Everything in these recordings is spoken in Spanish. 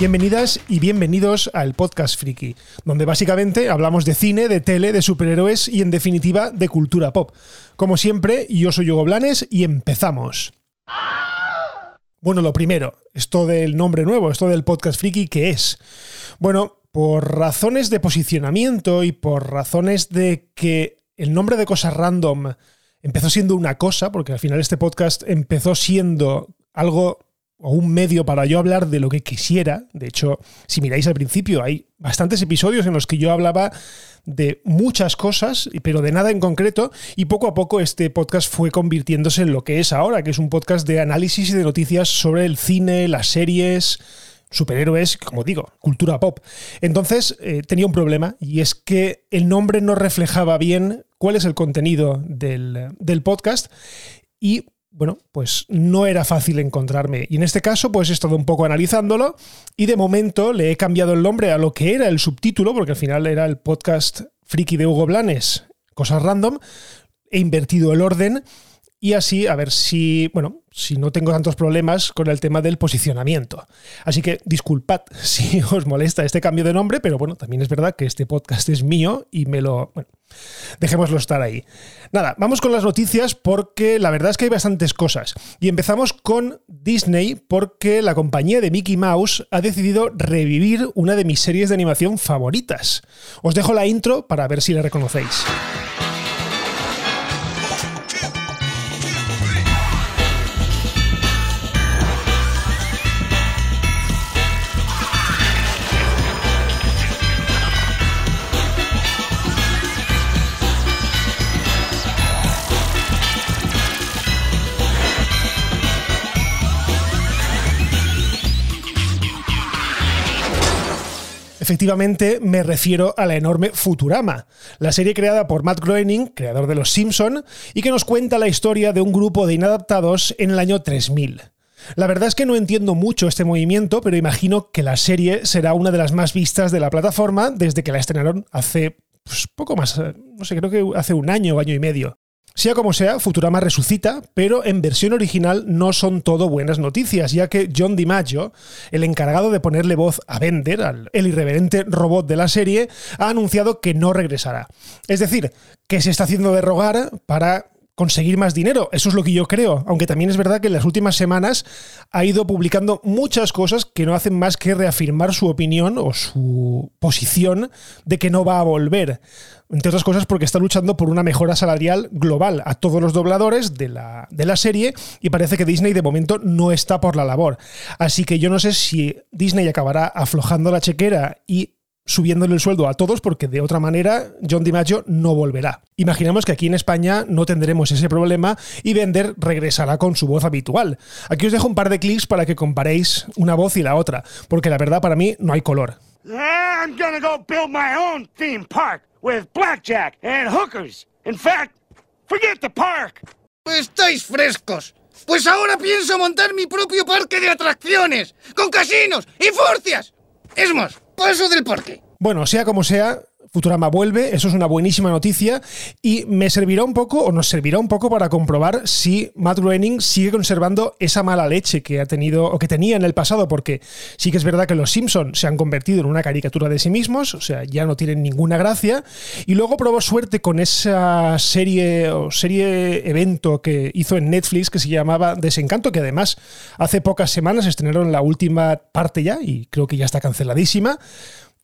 Bienvenidas y bienvenidos al Podcast Friki, donde básicamente hablamos de cine, de tele, de superhéroes y en definitiva de cultura pop. Como siempre, yo soy Hugo Blanes y empezamos. Bueno, lo primero, esto del nombre nuevo, esto del Podcast Friki, ¿qué es? Bueno, por razones de posicionamiento y por razones de que el nombre de cosas random empezó siendo una cosa, porque al final este podcast empezó siendo algo o un medio para yo hablar de lo que quisiera. De hecho, si miráis al principio, hay bastantes episodios en los que yo hablaba de muchas cosas, pero de nada en concreto, y poco a poco este podcast fue convirtiéndose en lo que es ahora, que es un podcast de análisis y de noticias sobre el cine, las series, superhéroes, como digo, cultura pop. Entonces eh, tenía un problema, y es que el nombre no reflejaba bien cuál es el contenido del, del podcast, y bueno, pues no era fácil encontrarme. Y en este caso, pues he estado un poco analizándolo y de momento le he cambiado el nombre a lo que era el subtítulo, porque al final era el podcast friki de Hugo Blanes, cosas random. He invertido el orden y así a ver si, bueno, si no tengo tantos problemas con el tema del posicionamiento. Así que disculpad si os molesta este cambio de nombre, pero bueno, también es verdad que este podcast es mío y me lo... Bueno, dejémoslo estar ahí. Nada, vamos con las noticias porque la verdad es que hay bastantes cosas. Y empezamos con Disney porque la compañía de Mickey Mouse ha decidido revivir una de mis series de animación favoritas. Os dejo la intro para ver si la reconocéis. Efectivamente, me refiero a la enorme Futurama, la serie creada por Matt Groening, creador de Los Simpson, y que nos cuenta la historia de un grupo de inadaptados en el año 3000. La verdad es que no entiendo mucho este movimiento, pero imagino que la serie será una de las más vistas de la plataforma desde que la estrenaron hace pues, poco más, no sé, creo que hace un año o año y medio. Sea como sea, Futurama resucita, pero en versión original no son todo buenas noticias, ya que John DiMaggio, el encargado de ponerle voz a Bender, al, el irreverente robot de la serie, ha anunciado que no regresará. Es decir, que se está haciendo de rogar para conseguir más dinero. Eso es lo que yo creo. Aunque también es verdad que en las últimas semanas ha ido publicando muchas cosas que no hacen más que reafirmar su opinión o su posición de que no va a volver. Entre otras cosas porque está luchando por una mejora salarial global a todos los dobladores de la, de la serie y parece que Disney de momento no está por la labor. Así que yo no sé si Disney acabará aflojando la chequera y subiéndole el sueldo a todos porque de otra manera John DiMaggio no volverá. Imaginamos que aquí en España no tendremos ese problema y Bender regresará con su voz habitual. Aquí os dejo un par de clics para que comparéis una voz y la otra, porque la verdad para mí no hay color. I'm gonna go build my own theme park with blackjack and hookers. In fact, forget the park. Estáis frescos. Pues ahora pienso montar mi propio parque de atracciones, con casinos y furcias. Es más, Bueno, sea como sea, Futurama vuelve, eso es una buenísima noticia y me servirá un poco o nos servirá un poco para comprobar si Matt Groening sigue conservando esa mala leche que ha tenido o que tenía en el pasado, porque sí que es verdad que los Simpsons se han convertido en una caricatura de sí mismos, o sea, ya no tienen ninguna gracia y luego probó suerte con esa serie o serie evento que hizo en Netflix que se llamaba Desencanto, que además hace pocas semanas estrenaron la última parte ya y creo que ya está canceladísima.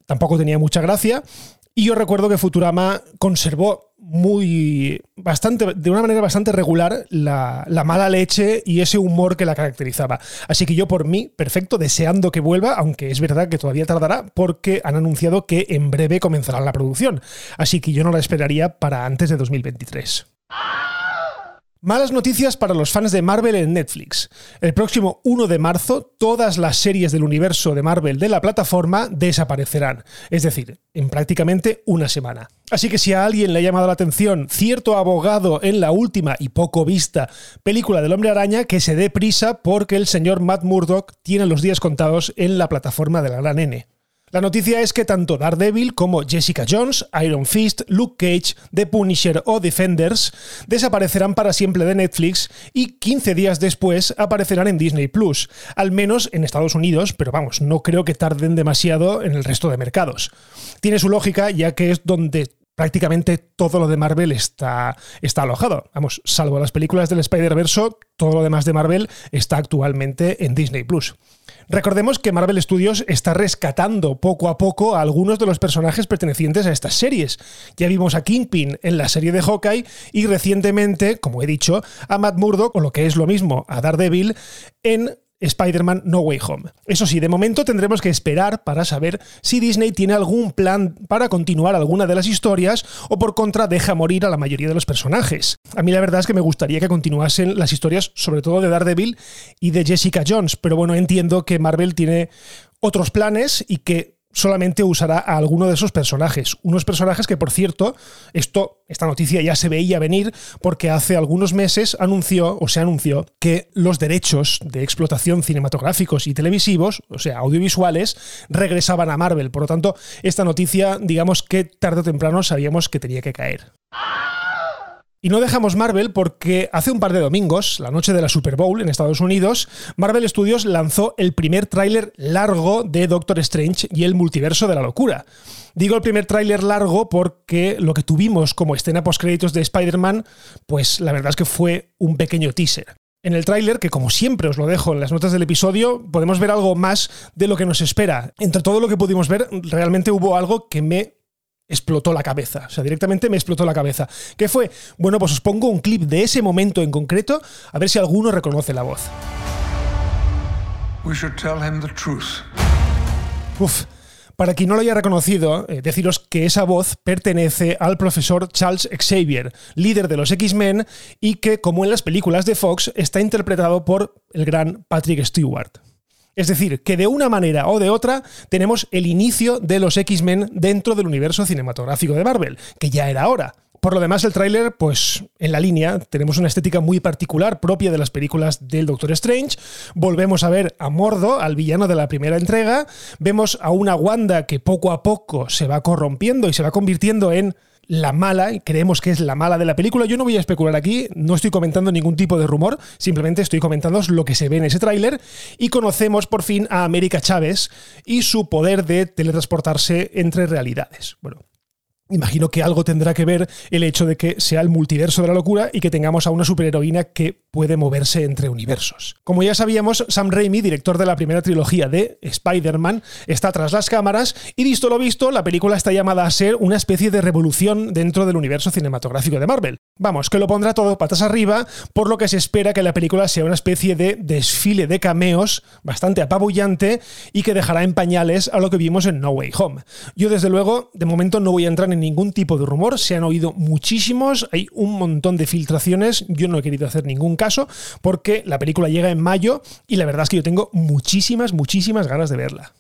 Tampoco tenía mucha gracia. Y yo recuerdo que Futurama conservó muy bastante de una manera bastante regular la, la, mala leche y ese humor que la caracterizaba. Así que yo por mí, perfecto, deseando que vuelva, aunque es verdad que todavía tardará porque han anunciado que en breve comenzará la producción. Así que yo no la esperaría para antes de 2023. Malas noticias para los fans de Marvel en Netflix. El próximo 1 de marzo, todas las series del universo de Marvel de la plataforma desaparecerán, es decir, en prácticamente una semana. Así que si a alguien le ha llamado la atención cierto abogado en la última y poco vista película del Hombre Araña, que se dé prisa porque el señor Matt Murdock tiene los días contados en la plataforma de la gran N. La noticia es que tanto Daredevil como Jessica Jones, Iron Fist, Luke Cage, The Punisher o Defenders desaparecerán para siempre de Netflix y 15 días después aparecerán en Disney Plus, al menos en Estados Unidos, pero vamos, no creo que tarden demasiado en el resto de mercados. Tiene su lógica ya que es donde prácticamente todo lo de Marvel está, está alojado. Vamos, salvo las películas del Spider-Verse, todo lo demás de Marvel está actualmente en Disney Plus. Recordemos que Marvel Studios está rescatando poco a poco a algunos de los personajes pertenecientes a estas series. Ya vimos a Kingpin en la serie de Hawkeye y recientemente, como he dicho, a Matt Murdock, o lo que es lo mismo, a Daredevil, en Spider-Man No Way Home. Eso sí, de momento tendremos que esperar para saber si Disney tiene algún plan para continuar alguna de las historias o por contra deja morir a la mayoría de los personajes. A mí la verdad es que me gustaría que continuasen las historias sobre todo de Daredevil y de Jessica Jones, pero bueno, entiendo que Marvel tiene otros planes y que solamente usará a alguno de esos personajes. Unos personajes que, por cierto, esto, esta noticia ya se veía venir porque hace algunos meses anunció o se anunció que los derechos de explotación cinematográficos y televisivos, o sea, audiovisuales, regresaban a Marvel. Por lo tanto, esta noticia, digamos que tarde o temprano sabíamos que tenía que caer. Y no dejamos Marvel porque hace un par de domingos, la noche de la Super Bowl en Estados Unidos, Marvel Studios lanzó el primer tráiler largo de Doctor Strange y el multiverso de la locura. Digo el primer tráiler largo porque lo que tuvimos como escena post-créditos de Spider-Man, pues la verdad es que fue un pequeño teaser. En el tráiler, que como siempre os lo dejo en las notas del episodio, podemos ver algo más de lo que nos espera. Entre todo lo que pudimos ver, realmente hubo algo que me explotó la cabeza. O sea, directamente me explotó la cabeza. ¿Qué fue? Bueno, pues os pongo un clip de ese momento en concreto, a ver si alguno reconoce la voz. Uf. Para quien no lo haya reconocido, eh, deciros que esa voz pertenece al profesor Charles Xavier, líder de los X-Men, y que, como en las películas de Fox, está interpretado por el gran Patrick Stewart. Es decir, que de una manera o de otra tenemos el inicio de los X-Men dentro del universo cinematográfico de Marvel, que ya era hora. Por lo demás, el tráiler, pues en la línea, tenemos una estética muy particular propia de las películas del Doctor Strange. Volvemos a ver a Mordo, al villano de la primera entrega. Vemos a una Wanda que poco a poco se va corrompiendo y se va convirtiendo en la mala, y creemos que es la mala de la película. Yo no voy a especular aquí, no estoy comentando ningún tipo de rumor, simplemente estoy comentando lo que se ve en ese tráiler y conocemos por fin a América Chávez y su poder de teletransportarse entre realidades. Bueno, Imagino que algo tendrá que ver el hecho de que sea el multiverso de la locura y que tengamos a una superheroína que puede moverse entre universos. Como ya sabíamos, Sam Raimi, director de la primera trilogía de Spider-Man, está tras las cámaras y visto lo visto, la película está llamada a ser una especie de revolución dentro del universo cinematográfico de Marvel. Vamos, que lo pondrá todo patas arriba, por lo que se espera que la película sea una especie de desfile de cameos bastante apabullante y que dejará en pañales a lo que vimos en No Way Home. Yo desde luego, de momento no voy a entrar en ningún tipo de rumor, se han oído muchísimos, hay un montón de filtraciones, yo no he querido hacer ningún caso porque la película llega en mayo y la verdad es que yo tengo muchísimas, muchísimas ganas de verla.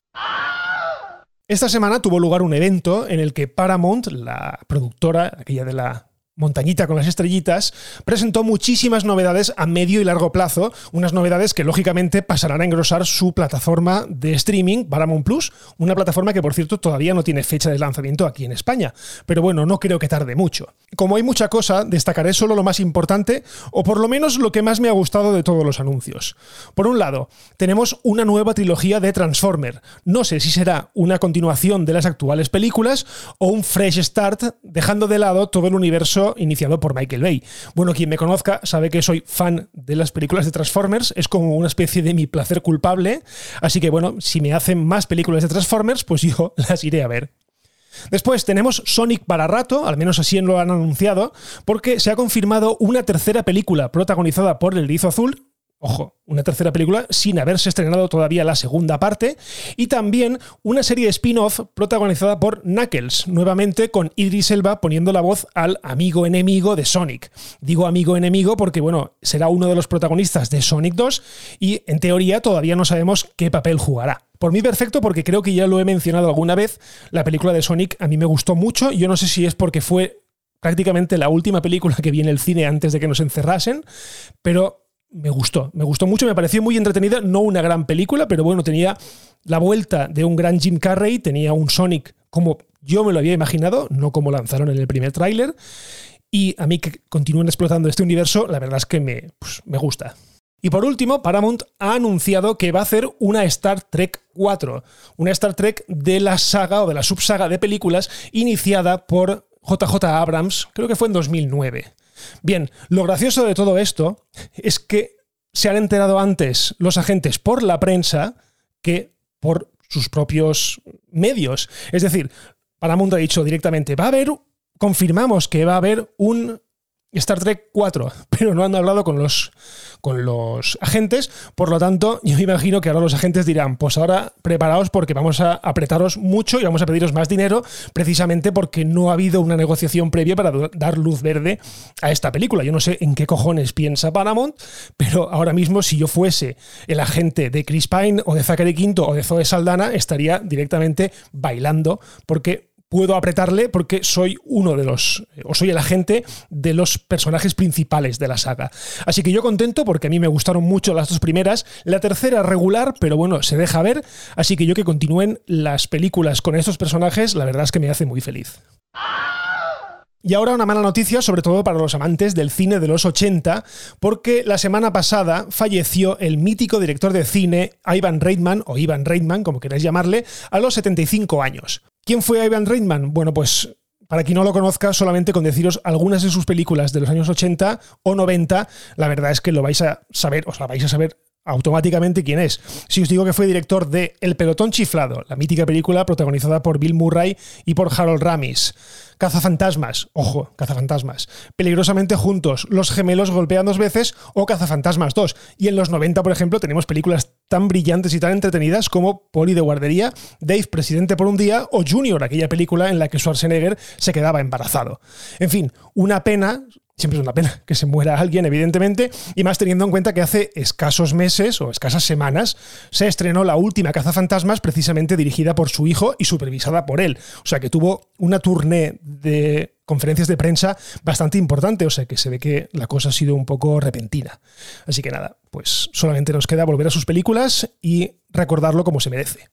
Esta semana tuvo lugar un evento en el que Paramount, la productora, aquella de la montañita con las estrellitas, presentó muchísimas novedades a medio y largo plazo, unas novedades que lógicamente pasarán a engrosar su plataforma de streaming, Paramount Plus, una plataforma que por cierto todavía no tiene fecha de lanzamiento aquí en España, pero bueno, no creo que tarde mucho. Como hay mucha cosa, destacaré solo lo más importante, o por lo menos lo que más me ha gustado de todos los anuncios. Por un lado, tenemos una nueva trilogía de Transformer. No sé si será una continuación de las actuales películas o un fresh start, dejando de lado todo el universo iniciado por Michael Bay. Bueno, quien me conozca sabe que soy fan de las películas de Transformers, es como una especie de mi placer culpable, así que bueno, si me hacen más películas de Transformers, pues yo las iré a ver. Después tenemos Sonic para rato, al menos así lo han anunciado, porque se ha confirmado una tercera película protagonizada por el Erizo Azul, Ojo, una tercera película sin haberse estrenado todavía la segunda parte. Y también una serie de spin-off protagonizada por Knuckles, nuevamente con Idris Elba poniendo la voz al amigo enemigo de Sonic. Digo amigo enemigo porque, bueno, será uno de los protagonistas de Sonic 2 y en teoría todavía no sabemos qué papel jugará. Por mí perfecto porque creo que ya lo he mencionado alguna vez, la película de Sonic a mí me gustó mucho, yo no sé si es porque fue prácticamente la última película que vi en el cine antes de que nos encerrasen, pero me gustó, me gustó mucho, me pareció muy entretenida, no una gran película, pero bueno, tenía la vuelta de un gran Jim Carrey, tenía un Sonic como yo me lo había imaginado, no como lanzaron en el primer tráiler, y a mí que continúen explotando este universo, la verdad es que me, pues, me gusta. Y por último, Paramount ha anunciado que va a hacer una Star Trek 4, una Star Trek de la saga o de la subsaga de películas iniciada por JJ Abrams, creo que fue en 2009. Bien, lo gracioso de todo esto es que se han enterado antes los agentes por la prensa que por sus propios medios. Es decir, Paramount ha dicho directamente, va a haber, confirmamos que va a haber un Star Trek 4, pero no han hablado con los, con los agentes, por lo tanto yo imagino que ahora los agentes dirán, pues ahora preparaos porque vamos a apretaros mucho y vamos a pediros más dinero, precisamente porque no ha habido una negociación previa para dar luz verde a esta película. Yo no sé en qué cojones piensa Paramount, pero ahora mismo si yo fuese el agente de Chris Pine o de Zachary Quinto o de Zoe Saldana, estaría directamente bailando porque puedo apretarle porque soy uno de los, o soy el agente de los personajes principales de la saga. Así que yo contento porque a mí me gustaron mucho las dos primeras, la tercera regular, pero bueno, se deja ver, así que yo que continúen las películas con estos personajes, la verdad es que me hace muy feliz. Y ahora una mala noticia, sobre todo para los amantes del cine de los 80, porque la semana pasada falleció el mítico director de cine Ivan Reitman, o Ivan Reitman, como queráis llamarle, a los 75 años. ¿Quién fue Ivan Reitman? Bueno, pues para quien no lo conozca, solamente con deciros algunas de sus películas de los años 80 o 90, la verdad es que lo vais a saber, o sea, vais a saber automáticamente quién es. Si os digo que fue director de El pelotón chiflado, la mítica película protagonizada por Bill Murray y por Harold Ramis. Cazafantasmas, ojo, Cazafantasmas. Peligrosamente juntos, Los gemelos golpean dos veces o Cazafantasmas 2. Y en los 90, por ejemplo, tenemos películas tan brillantes y tan entretenidas como Poli de guardería, Dave presidente por un día o Junior, aquella película en la que Schwarzenegger se quedaba embarazado. En fin, una pena Siempre es una pena que se muera alguien, evidentemente, y más teniendo en cuenta que hace escasos meses o escasas semanas se estrenó la última Caza Fantasmas, precisamente dirigida por su hijo y supervisada por él. O sea que tuvo una tournée de conferencias de prensa bastante importante, o sea que se ve que la cosa ha sido un poco repentina. Así que nada, pues solamente nos queda volver a sus películas y recordarlo como se merece.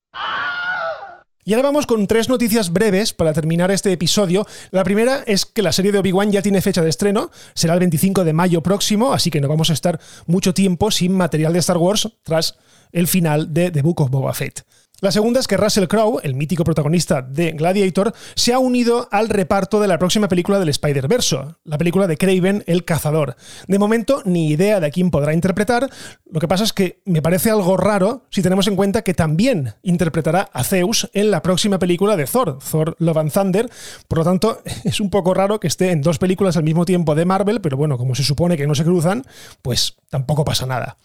Y ahora vamos con tres noticias breves para terminar este episodio. La primera es que la serie de Obi-Wan ya tiene fecha de estreno, será el 25 de mayo próximo, así que no vamos a estar mucho tiempo sin material de Star Wars tras el final de The Book of Boba Fett. La segunda es que Russell Crowe, el mítico protagonista de Gladiator, se ha unido al reparto de la próxima película del Spider-Verse, la película de Craven el Cazador. De momento, ni idea de quién podrá interpretar, lo que pasa es que me parece algo raro si tenemos en cuenta que también interpretará a Zeus en la próxima película de Thor, Thor Love and Thunder, por lo tanto, es un poco raro que esté en dos películas al mismo tiempo de Marvel, pero bueno, como se supone que no se cruzan, pues tampoco pasa nada.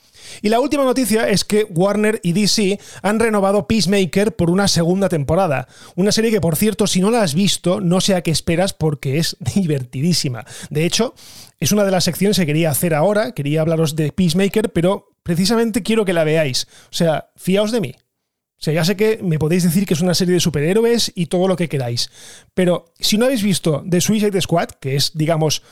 Y la última noticia es que Warner y DC han renovado Peacemaker por una segunda temporada. Una serie que, por cierto, si no la has visto, no sé a qué esperas porque es divertidísima. De hecho, es una de las secciones que quería hacer ahora. Quería hablaros de Peacemaker, pero precisamente quiero que la veáis. O sea, fiaos de mí. O sea, ya sé que me podéis decir que es una serie de superhéroes y todo lo que queráis. Pero si no habéis visto The Suicide Squad, que es, digamos,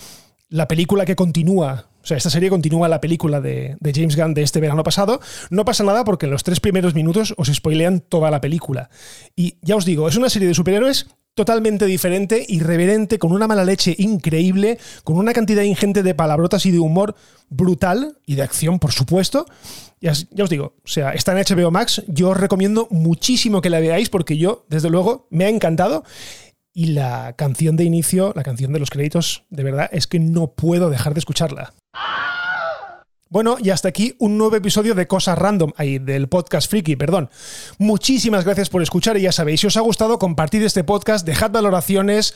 la película que continúa o sea, esta serie continúa la película de, James Gunn de este verano pasado. No pasa nada porque en los tres primeros minutos os spoilean toda la película. Y ya os digo, es una serie de superhéroes totalmente diferente, irreverente, con una mala leche increíble, con una cantidad ingente de palabrotas y de humor brutal y de acción, por supuesto. Ya, ya, os digo, o sea, está en HBO Max. Yo os recomiendo muchísimo que la veáis porque yo, desde luego, me ha encantado. Y la canción de inicio, la canción de los créditos, de verdad, es que no puedo dejar de escucharla. Bueno, y hasta aquí un nuevo episodio de Cosas Random, ahí del podcast Friki, perdón. Muchísimas gracias por escuchar y ya sabéis, si os ha gustado, compartid este podcast, dejad valoraciones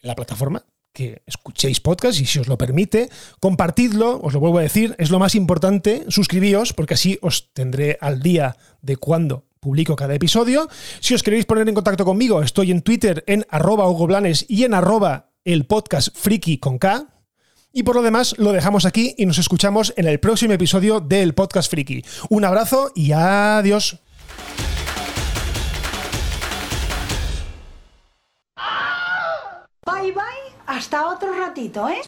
en la plataforma que escuchéis podcast y si os lo permite, compartidlo, os lo vuelvo a decir, es lo más importante, suscribíos porque así os tendré al día de cuando publico cada episodio. Si os queréis poner en contacto conmigo, estoy en Twitter en arroba Blanes y en arroba el podcast con K. Y por lo demás, lo dejamos aquí y nos escuchamos en el próximo episodio del Podcast Friki. Un abrazo y adiós. Bye bye, hasta otro ratito, ¿eh?